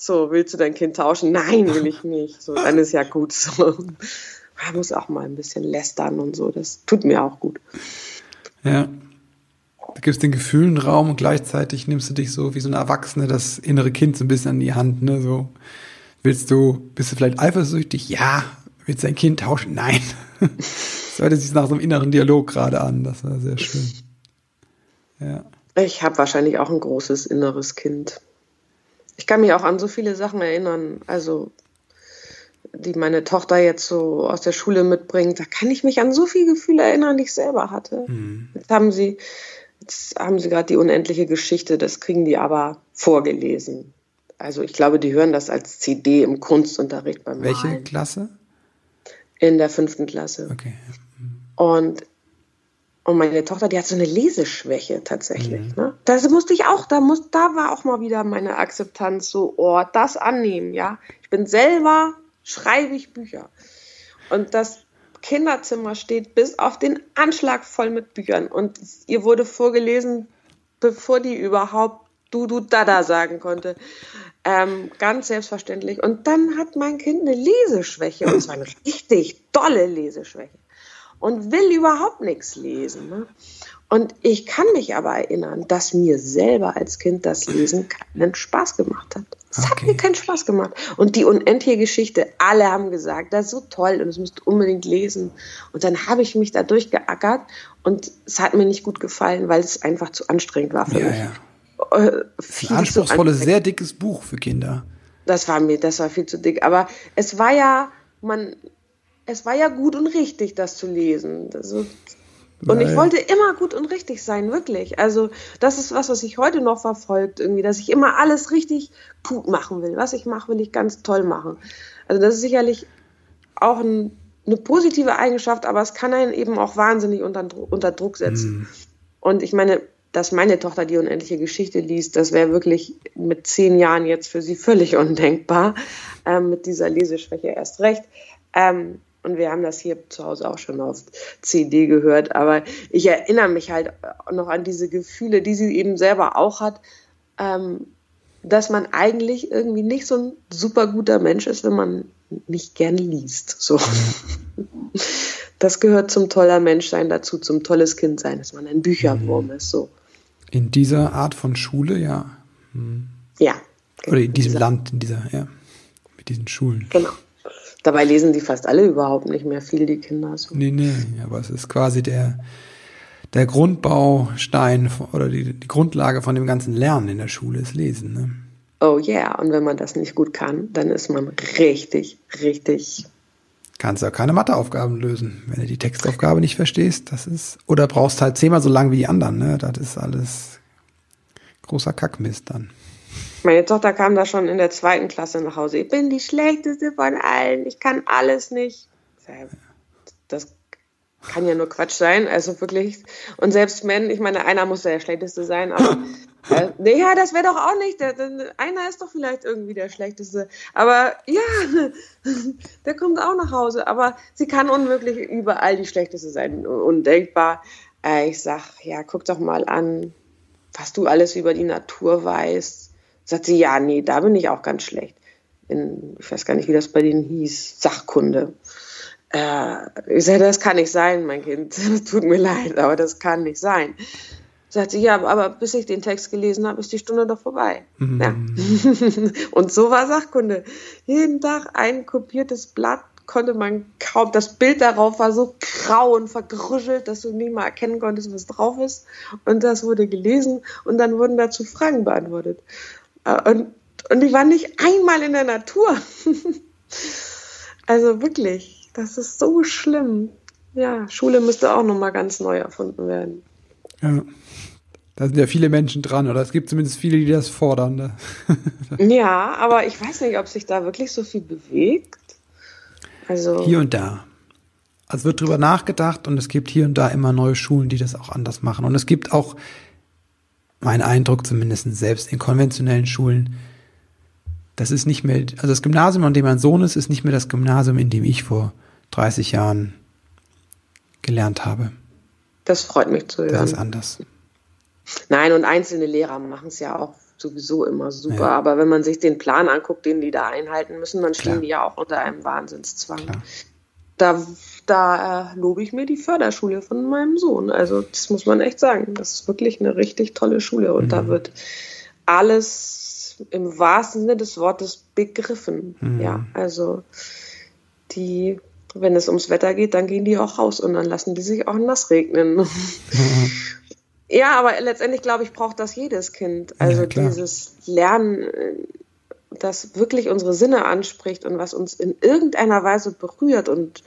So, willst du dein Kind tauschen? Nein, will ich nicht. So, dann ist ja gut so. Man muss auch mal ein bisschen lästern und so. Das tut mir auch gut. Ja. Da gibst den Gefühlen Raum und gleichzeitig nimmst du dich so wie so eine Erwachsene das innere Kind so ein bisschen an die Hand, ne? So willst du, bist du vielleicht eifersüchtig? Ja. Willst du dein Kind tauschen? Nein. Das hört sich nach so einem inneren Dialog gerade an. Das war sehr schön. Ja. Ich habe wahrscheinlich auch ein großes inneres Kind. Ich kann mich auch an so viele Sachen erinnern. Also die meine Tochter jetzt so aus der Schule mitbringt, da kann ich mich an so viele Gefühle erinnern, die ich selber hatte. Mhm. Jetzt haben sie Jetzt haben Sie gerade die unendliche Geschichte, das kriegen die aber vorgelesen. Also ich glaube, die hören das als CD im Kunstunterricht beim Welche Malen. Klasse? In der fünften Klasse. Okay. Und, und meine Tochter, die hat so eine Leseschwäche tatsächlich. Mhm. Ne? Das musste ich auch, da, muss, da war auch mal wieder meine Akzeptanz so, oh, das annehmen, ja. Ich bin selber, schreibe ich Bücher. Und das Kinderzimmer steht bis auf den Anschlag voll mit Büchern. Und ihr wurde vorgelesen, bevor die überhaupt du, du, dada sagen konnte. Ähm, ganz selbstverständlich. Und dann hat mein Kind eine Leseschwäche. Und zwar eine richtig tolle Leseschwäche. Und will überhaupt nichts lesen. Ne? Und ich kann mich aber erinnern, dass mir selber als Kind das Lesen keinen Spaß gemacht hat. Es okay. hat mir keinen Spaß gemacht. Und die unendliche Geschichte, alle haben gesagt, das ist so toll und das musst du unbedingt lesen. Und dann habe ich mich da durchgeackert und es hat mir nicht gut gefallen, weil es einfach zu anstrengend war für ja, mich. Ja. Äh, ein anspruchsvolles, sehr dickes Buch für Kinder. Das war mir, das war viel zu dick. Aber es war ja, man, es war ja gut und richtig, das zu lesen. Also, und ich wollte immer gut und richtig sein, wirklich. Also das ist was, was ich heute noch verfolgt, irgendwie, dass ich immer alles richtig gut machen will. Was ich mache, will ich ganz toll machen. Also das ist sicherlich auch ein, eine positive Eigenschaft, aber es kann einen eben auch wahnsinnig unter, unter Druck setzen. Mhm. Und ich meine, dass meine Tochter die unendliche Geschichte liest, das wäre wirklich mit zehn Jahren jetzt für sie völlig undenkbar. Ähm, mit dieser Leseschwäche erst recht. Ähm, und wir haben das hier zu Hause auch schon auf CD gehört. Aber ich erinnere mich halt noch an diese Gefühle, die sie eben selber auch hat, ähm, dass man eigentlich irgendwie nicht so ein super guter Mensch ist, wenn man nicht gerne liest. So. Das gehört zum toller Menschsein dazu, zum tolles Kind sein, dass man ein Bücherwurm mhm. ist. So. In dieser Art von Schule, ja. Hm. Ja. Oder in diesem Land, in dieser, ja. Mit diesen Schulen. Genau. Dabei lesen die fast alle überhaupt nicht mehr viel, die Kinder. So. Nee, nee, aber es ist quasi der, der Grundbaustein oder die, die Grundlage von dem ganzen Lernen in der Schule ist Lesen. Ne? Oh yeah, und wenn man das nicht gut kann, dann ist man richtig, richtig. Kannst du auch keine Matheaufgaben lösen, wenn du die Textaufgabe nicht verstehst. Das ist oder brauchst halt zehnmal so lang wie die anderen. Ne? Das ist alles großer Kackmist dann. Meine Tochter kam da schon in der zweiten Klasse nach Hause. Ich bin die schlechteste von allen. Ich kann alles nicht. Das kann ja nur Quatsch sein. Also wirklich. Und selbst wenn, ich meine, einer muss ja der schlechteste sein, aber äh, ja, das wäre doch auch nicht. Der, der, einer ist doch vielleicht irgendwie der schlechteste. Aber ja, der kommt auch nach Hause. Aber sie kann unmöglich überall die schlechteste sein. Undenkbar. Äh, ich sag, ja, guck doch mal an, was du alles über die Natur weißt Sagt sie, ja, nee, da bin ich auch ganz schlecht. In, ich weiß gar nicht, wie das bei denen hieß, Sachkunde. Äh, ich sage, das kann nicht sein, mein Kind. Tut mir leid, aber das kann nicht sein. Sagt sie, ja, aber bis ich den Text gelesen habe, ist die Stunde doch vorbei. Mhm. Ja. und so war Sachkunde. Jeden Tag ein kopiertes Blatt konnte man kaum, das Bild darauf war so grau und vergrüschelt, dass du nicht mal erkennen konntest, was drauf ist. Und das wurde gelesen und dann wurden dazu Fragen beantwortet. Äh, und, und die waren nicht einmal in der Natur. also wirklich, das ist so schlimm. Ja, Schule müsste auch nochmal ganz neu erfunden werden. Ja. Da sind ja viele Menschen dran, oder es gibt zumindest viele, die das fordern. Ne? ja, aber ich weiß nicht, ob sich da wirklich so viel bewegt. Also hier und da. Also wird drüber nachgedacht und es gibt hier und da immer neue Schulen, die das auch anders machen. Und es gibt auch mein Eindruck zumindest selbst in konventionellen Schulen, das ist nicht mehr, also das Gymnasium, an dem mein Sohn ist, ist nicht mehr das Gymnasium, in dem ich vor 30 Jahren gelernt habe. Das freut mich zu hören. Das ist anders. Nein, und einzelne Lehrer machen es ja auch sowieso immer super. Ja. Aber wenn man sich den Plan anguckt, den die da einhalten müssen, dann stehen Klar. die ja auch unter einem Wahnsinnszwang. Klar. Da da äh, lobe ich mir die Förderschule von meinem Sohn. Also das muss man echt sagen. Das ist wirklich eine richtig tolle Schule und mhm. da wird alles im wahrsten Sinne des Wortes begriffen. Mhm. Ja, also die, wenn es ums Wetter geht, dann gehen die auch raus und dann lassen die sich auch nass regnen. Mhm. Ja, aber letztendlich glaube ich, braucht das jedes Kind. Also ja, dieses Lernen, das wirklich unsere Sinne anspricht und was uns in irgendeiner Weise berührt und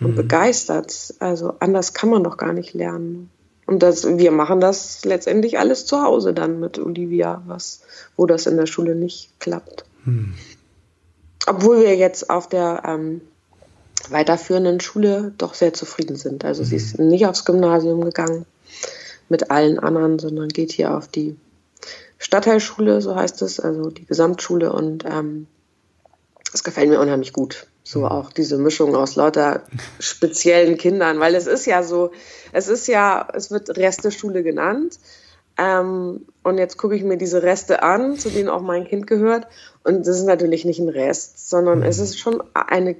und mhm. begeistert. Also anders kann man doch gar nicht lernen. Und das, wir machen das letztendlich alles zu Hause dann mit Olivia, was, wo das in der Schule nicht klappt. Mhm. Obwohl wir jetzt auf der ähm, weiterführenden Schule doch sehr zufrieden sind. Also mhm. sie ist nicht aufs Gymnasium gegangen mit allen anderen, sondern geht hier auf die Stadtteilschule, so heißt es, also die Gesamtschule und ähm, das gefällt mir unheimlich gut. So mhm. auch diese Mischung aus lauter speziellen Kindern, weil es ist ja so, es ist ja, es wird Resteschule genannt. Ähm, und jetzt gucke ich mir diese Reste an, zu denen auch mein Kind gehört. Und das ist natürlich nicht ein Rest, sondern es ist schon eine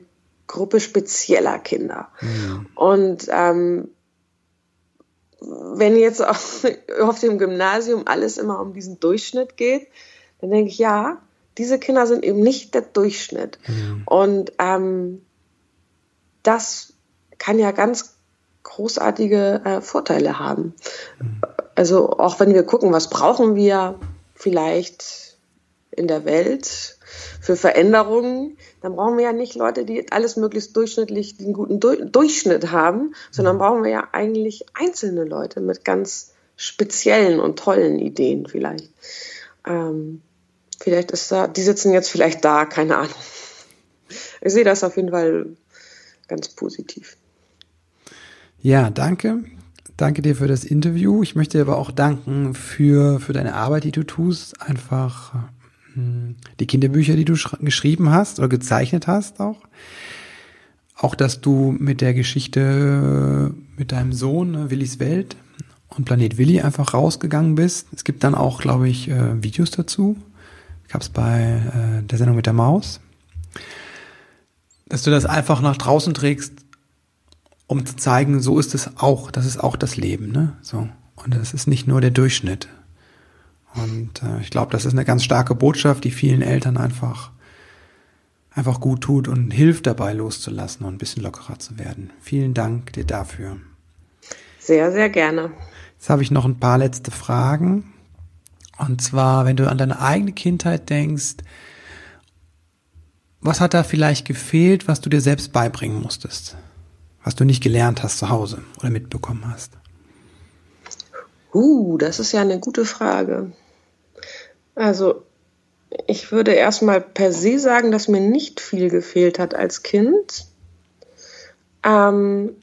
Gruppe spezieller Kinder. Mhm. Und ähm, wenn jetzt auf, auf dem Gymnasium alles immer um diesen Durchschnitt geht, dann denke ich, ja, diese Kinder sind eben nicht der Durchschnitt. Mhm. Und ähm, das kann ja ganz großartige äh, Vorteile haben. Mhm. Also auch wenn wir gucken, was brauchen wir vielleicht in der Welt für Veränderungen, dann brauchen wir ja nicht Leute, die alles möglichst durchschnittlich den guten du Durchschnitt haben, sondern brauchen wir ja eigentlich einzelne Leute mit ganz speziellen und tollen Ideen vielleicht. Ähm, Vielleicht ist da, die sitzen jetzt vielleicht da, keine Ahnung. Ich sehe das auf jeden Fall ganz positiv. Ja, danke. Danke dir für das Interview. Ich möchte dir aber auch danken für, für deine Arbeit, die du tust. Einfach hm, die Kinderbücher, die du geschrieben hast oder gezeichnet hast auch. Auch, dass du mit der Geschichte mit deinem Sohn, ne, Willis Welt und Planet Willi einfach rausgegangen bist. Es gibt dann auch, glaube ich, äh, Videos dazu gab es bei äh, der Sendung mit der Maus, dass du das einfach nach draußen trägst, um zu zeigen, so ist es auch, das ist auch das Leben, ne? So. Und das ist nicht nur der Durchschnitt. Und äh, ich glaube, das ist eine ganz starke Botschaft, die vielen Eltern einfach einfach gut tut und hilft dabei loszulassen und ein bisschen lockerer zu werden. Vielen Dank dir dafür. Sehr, sehr gerne. Jetzt habe ich noch ein paar letzte Fragen. Und zwar, wenn du an deine eigene Kindheit denkst, was hat da vielleicht gefehlt, was du dir selbst beibringen musstest? Was du nicht gelernt hast zu Hause oder mitbekommen hast? Uh, das ist ja eine gute Frage. Also, ich würde erstmal per se sagen, dass mir nicht viel gefehlt hat als Kind. Ähm,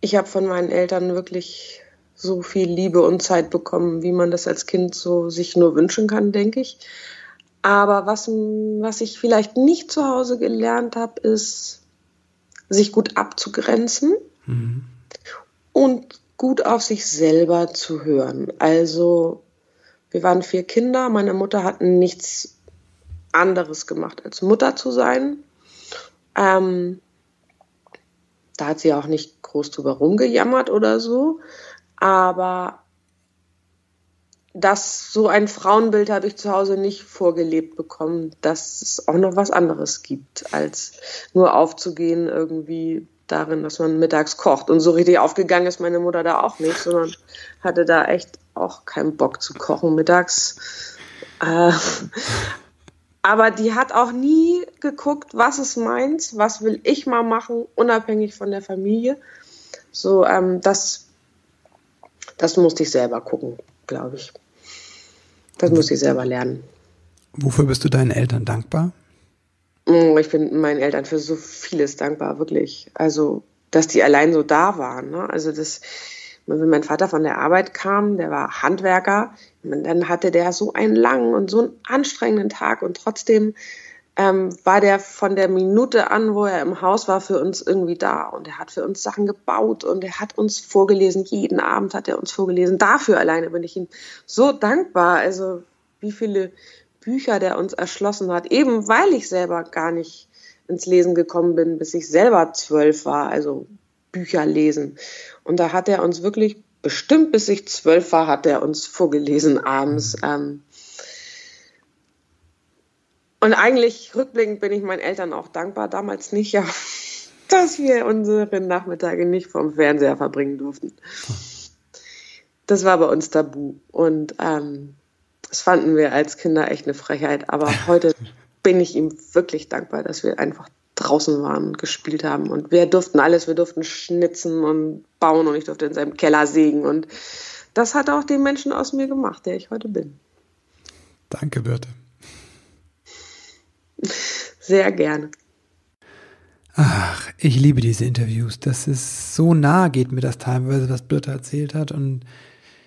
ich habe von meinen Eltern wirklich so viel Liebe und Zeit bekommen, wie man das als Kind so sich nur wünschen kann, denke ich. Aber was, was ich vielleicht nicht zu Hause gelernt habe, ist, sich gut abzugrenzen mhm. und gut auf sich selber zu hören. Also wir waren vier Kinder, meine Mutter hat nichts anderes gemacht, als Mutter zu sein. Ähm, da hat sie auch nicht groß drüber rumgejammert oder so. Aber das so ein Frauenbild habe ich zu Hause nicht vorgelebt bekommen, dass es auch noch was anderes gibt, als nur aufzugehen irgendwie darin, dass man mittags kocht. Und so richtig aufgegangen ist meine Mutter da auch nicht, sondern hatte da echt auch keinen Bock zu kochen mittags. Äh, aber die hat auch nie geguckt, was ist meins, was will ich mal machen, unabhängig von der Familie. So, ähm, das, das musste ich selber gucken glaube ich. Das muss ich selber lernen. Wofür bist du deinen Eltern dankbar? Mm, ich bin meinen Eltern für so vieles dankbar, wirklich. Also, dass die allein so da waren. Ne? Also, das, wenn mein Vater von der Arbeit kam, der war Handwerker, dann hatte der so einen langen und so einen anstrengenden Tag und trotzdem ähm, war der von der Minute an, wo er im Haus war, für uns irgendwie da. Und er hat für uns Sachen gebaut und er hat uns vorgelesen. Jeden Abend hat er uns vorgelesen. Dafür alleine bin ich ihm so dankbar. Also wie viele Bücher der uns erschlossen hat, eben weil ich selber gar nicht ins Lesen gekommen bin, bis ich selber zwölf war, also Bücher lesen. Und da hat er uns wirklich, bestimmt bis ich zwölf war, hat er uns vorgelesen abends. Ähm, und eigentlich rückblickend bin ich meinen Eltern auch dankbar, damals nicht, ja, dass wir unsere Nachmittage nicht vom Fernseher verbringen durften. Das war bei uns tabu. Und ähm, das fanden wir als Kinder echt eine Frechheit. Aber heute bin ich ihm wirklich dankbar, dass wir einfach draußen waren und gespielt haben. Und wir durften alles, wir durften schnitzen und bauen und ich durfte in seinem Keller sägen. Und das hat auch den Menschen aus mir gemacht, der ich heute bin. Danke, Birte. Sehr gerne. Ach, ich liebe diese Interviews. Das ist so nah geht mir das teilweise, was Britta erzählt hat. Und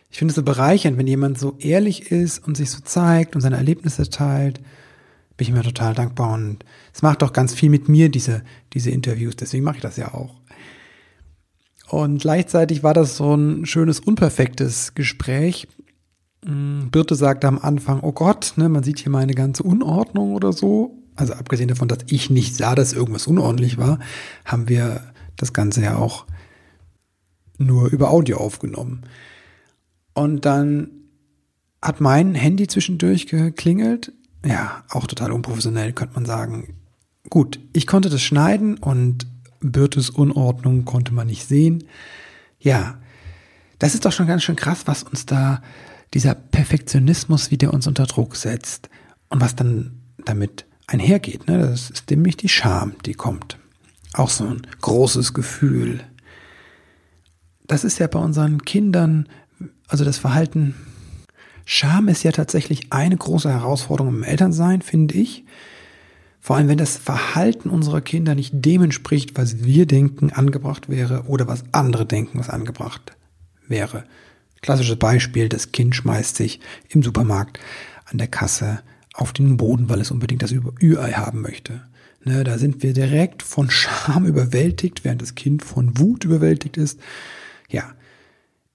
ich finde es so bereichernd, wenn jemand so ehrlich ist und sich so zeigt und seine Erlebnisse teilt. Bin ich mir total dankbar. Und es macht auch ganz viel mit mir, diese, diese Interviews. Deswegen mache ich das ja auch. Und gleichzeitig war das so ein schönes, unperfektes Gespräch. Hm, Birte sagte am Anfang, oh Gott, ne, man sieht hier meine ganze Unordnung oder so also abgesehen davon, dass ich nicht sah, dass irgendwas unordentlich war, haben wir das Ganze ja auch nur über Audio aufgenommen. Und dann hat mein Handy zwischendurch geklingelt. Ja, auch total unprofessionell, könnte man sagen. Gut, ich konnte das schneiden und Birtes Unordnung konnte man nicht sehen. Ja, das ist doch schon ganz schön krass, was uns da dieser Perfektionismus, wie der uns unter Druck setzt und was dann damit einhergeht. Ne? Das ist nämlich die Scham, die kommt. Auch so ein großes Gefühl. Das ist ja bei unseren Kindern, also das Verhalten. Scham ist ja tatsächlich eine große Herausforderung im Elternsein, finde ich. Vor allem, wenn das Verhalten unserer Kinder nicht dem entspricht, was wir denken angebracht wäre oder was andere denken, was angebracht wäre. Klassisches Beispiel, das Kind schmeißt sich im Supermarkt an der Kasse auf den Boden, weil es unbedingt das Ü-Ei haben möchte. Ne, da sind wir direkt von Scham überwältigt, während das Kind von Wut überwältigt ist. Ja,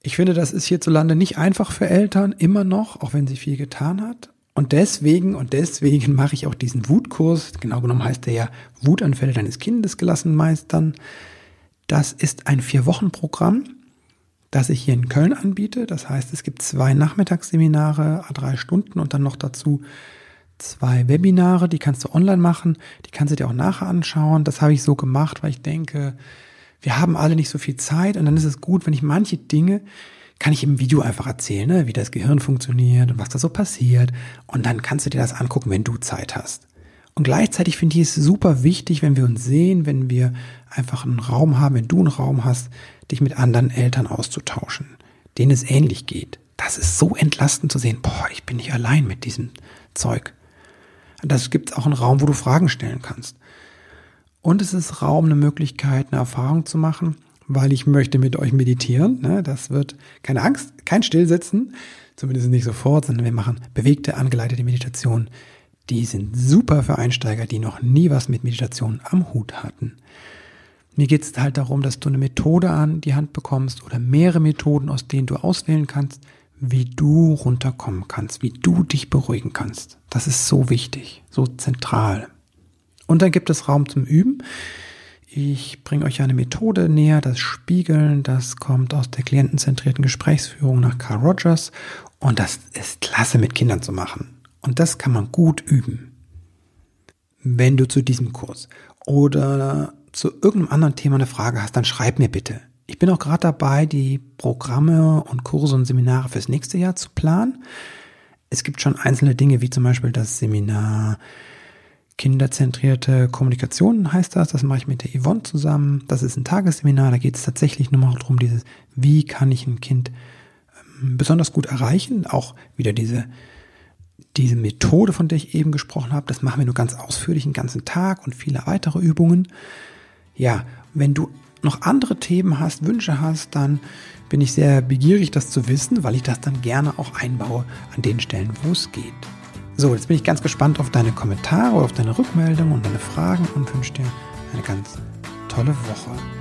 ich finde, das ist hierzulande nicht einfach für Eltern, immer noch, auch wenn sie viel getan hat. Und deswegen, und deswegen mache ich auch diesen Wutkurs, genau genommen heißt der ja Wutanfälle deines Kindes gelassen meistern. Das ist ein Vier-Wochen-Programm, das ich hier in Köln anbiete. Das heißt, es gibt zwei Nachmittagsseminare, drei Stunden und dann noch dazu zwei Webinare, die kannst du online machen, die kannst du dir auch nachher anschauen. Das habe ich so gemacht, weil ich denke, wir haben alle nicht so viel Zeit und dann ist es gut, wenn ich manche Dinge kann ich im Video einfach erzählen, ne, wie das Gehirn funktioniert und was da so passiert. Und dann kannst du dir das angucken, wenn du Zeit hast. Und gleichzeitig finde ich es super wichtig, wenn wir uns sehen, wenn wir einfach einen Raum haben, wenn du einen Raum hast, dich mit anderen Eltern auszutauschen, denen es ähnlich geht. Das ist so entlastend zu sehen, boah, ich bin nicht allein mit diesem Zeug. Das gibt auch einen Raum, wo du Fragen stellen kannst. Und es ist Raum, eine Möglichkeit, eine Erfahrung zu machen, weil ich möchte mit euch meditieren. Ne? Das wird keine Angst, kein Stillsitzen, zumindest nicht sofort, sondern wir machen bewegte, angeleitete Meditation. Die sind super für Einsteiger, die noch nie was mit Meditation am Hut hatten. Mir geht es halt darum, dass du eine Methode an die Hand bekommst oder mehrere Methoden, aus denen du auswählen kannst, wie du runterkommen kannst, wie du dich beruhigen kannst. Das ist so wichtig, so zentral. Und dann gibt es Raum zum Üben. Ich bringe euch eine Methode näher, das Spiegeln, das kommt aus der klientenzentrierten Gesprächsführung nach Carl Rogers und das ist klasse mit Kindern zu machen. Und das kann man gut üben. Wenn du zu diesem Kurs oder zu irgendeinem anderen Thema eine Frage hast, dann schreib mir bitte. Ich bin auch gerade dabei, die Programme und Kurse und Seminare fürs nächste Jahr zu planen. Es gibt schon einzelne Dinge, wie zum Beispiel das Seminar Kinderzentrierte Kommunikation heißt das. Das mache ich mit der Yvonne zusammen. Das ist ein Tagesseminar. Da geht es tatsächlich nur mal darum, dieses, wie kann ich ein Kind ähm, besonders gut erreichen. Auch wieder diese, diese Methode, von der ich eben gesprochen habe. Das machen wir nur ganz ausführlich, einen ganzen Tag und viele weitere Übungen. Ja, wenn du noch andere Themen hast, Wünsche hast, dann bin ich sehr begierig, das zu wissen, weil ich das dann gerne auch einbaue an den Stellen, wo es geht. So, jetzt bin ich ganz gespannt auf deine Kommentare, auf deine Rückmeldungen und deine Fragen und wünsche dir eine ganz tolle Woche.